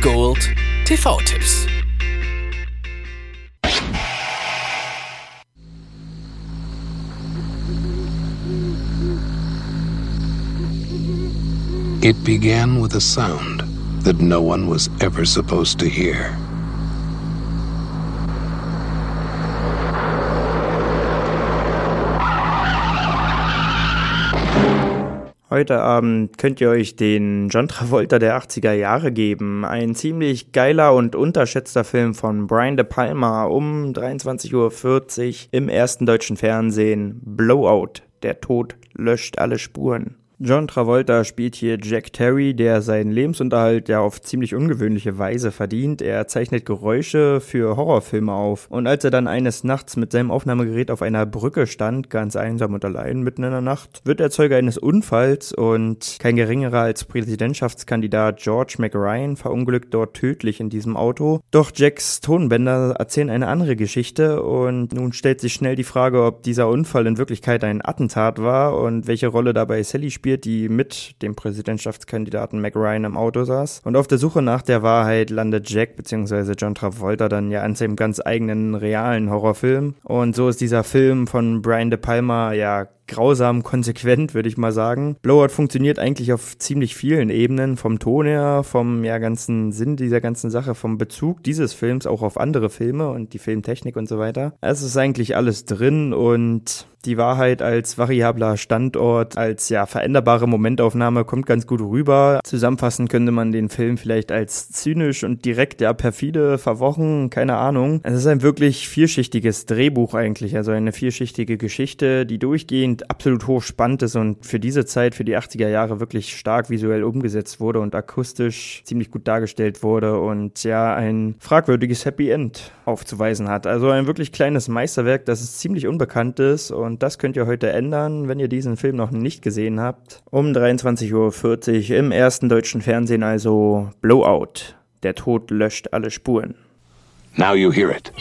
Gold TV-Tipps. It began with a sound that no one was ever supposed to hear. Heute Abend könnt ihr euch den John Travolta der 80er Jahre geben. Ein ziemlich geiler und unterschätzter Film von Brian De Palma um 23.40 Uhr im ersten deutschen Fernsehen. Blowout. Der Tod löscht alle Spuren. John Travolta spielt hier Jack Terry, der seinen Lebensunterhalt ja auf ziemlich ungewöhnliche Weise verdient. Er zeichnet Geräusche für Horrorfilme auf. Und als er dann eines Nachts mit seinem Aufnahmegerät auf einer Brücke stand, ganz einsam und allein mitten in der Nacht, wird er Zeuge eines Unfalls und kein geringerer als Präsidentschaftskandidat George McRyan verunglückt dort tödlich in diesem Auto. Doch Jacks Tonbänder erzählen eine andere Geschichte und nun stellt sich schnell die Frage, ob dieser Unfall in Wirklichkeit ein Attentat war und welche Rolle dabei Sally spielt gespielt, die mit dem Präsidentschaftskandidaten Mac Ryan im Auto saß. Und auf der Suche nach der Wahrheit landet Jack bzw. John Travolta dann ja an seinem ganz eigenen realen Horrorfilm. Und so ist dieser Film von Brian De Palma ja grausam konsequent, würde ich mal sagen. Blowout funktioniert eigentlich auf ziemlich vielen Ebenen, vom Ton her, vom ja, ganzen Sinn dieser ganzen Sache, vom Bezug dieses Films auch auf andere Filme und die Filmtechnik und so weiter. Es ist eigentlich alles drin und die Wahrheit als variabler Standort, als ja veränderbare Momentaufnahme kommt ganz gut rüber. Zusammenfassen könnte man den Film vielleicht als zynisch und direkt ja perfide verwochen, keine Ahnung. Es ist ein wirklich vielschichtiges Drehbuch eigentlich, also eine vielschichtige Geschichte, die durchgehend absolut hochspannend ist und für diese Zeit, für die 80er Jahre wirklich stark visuell umgesetzt wurde und akustisch ziemlich gut dargestellt wurde und ja ein fragwürdiges Happy End aufzuweisen hat. Also ein wirklich kleines Meisterwerk, das ziemlich unbekannt ist und das könnt ihr heute ändern, wenn ihr diesen Film noch nicht gesehen habt. Um 23.40 Uhr im ersten deutschen Fernsehen also Blowout. Der Tod löscht alle Spuren. Now you hear it.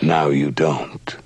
Now you don't.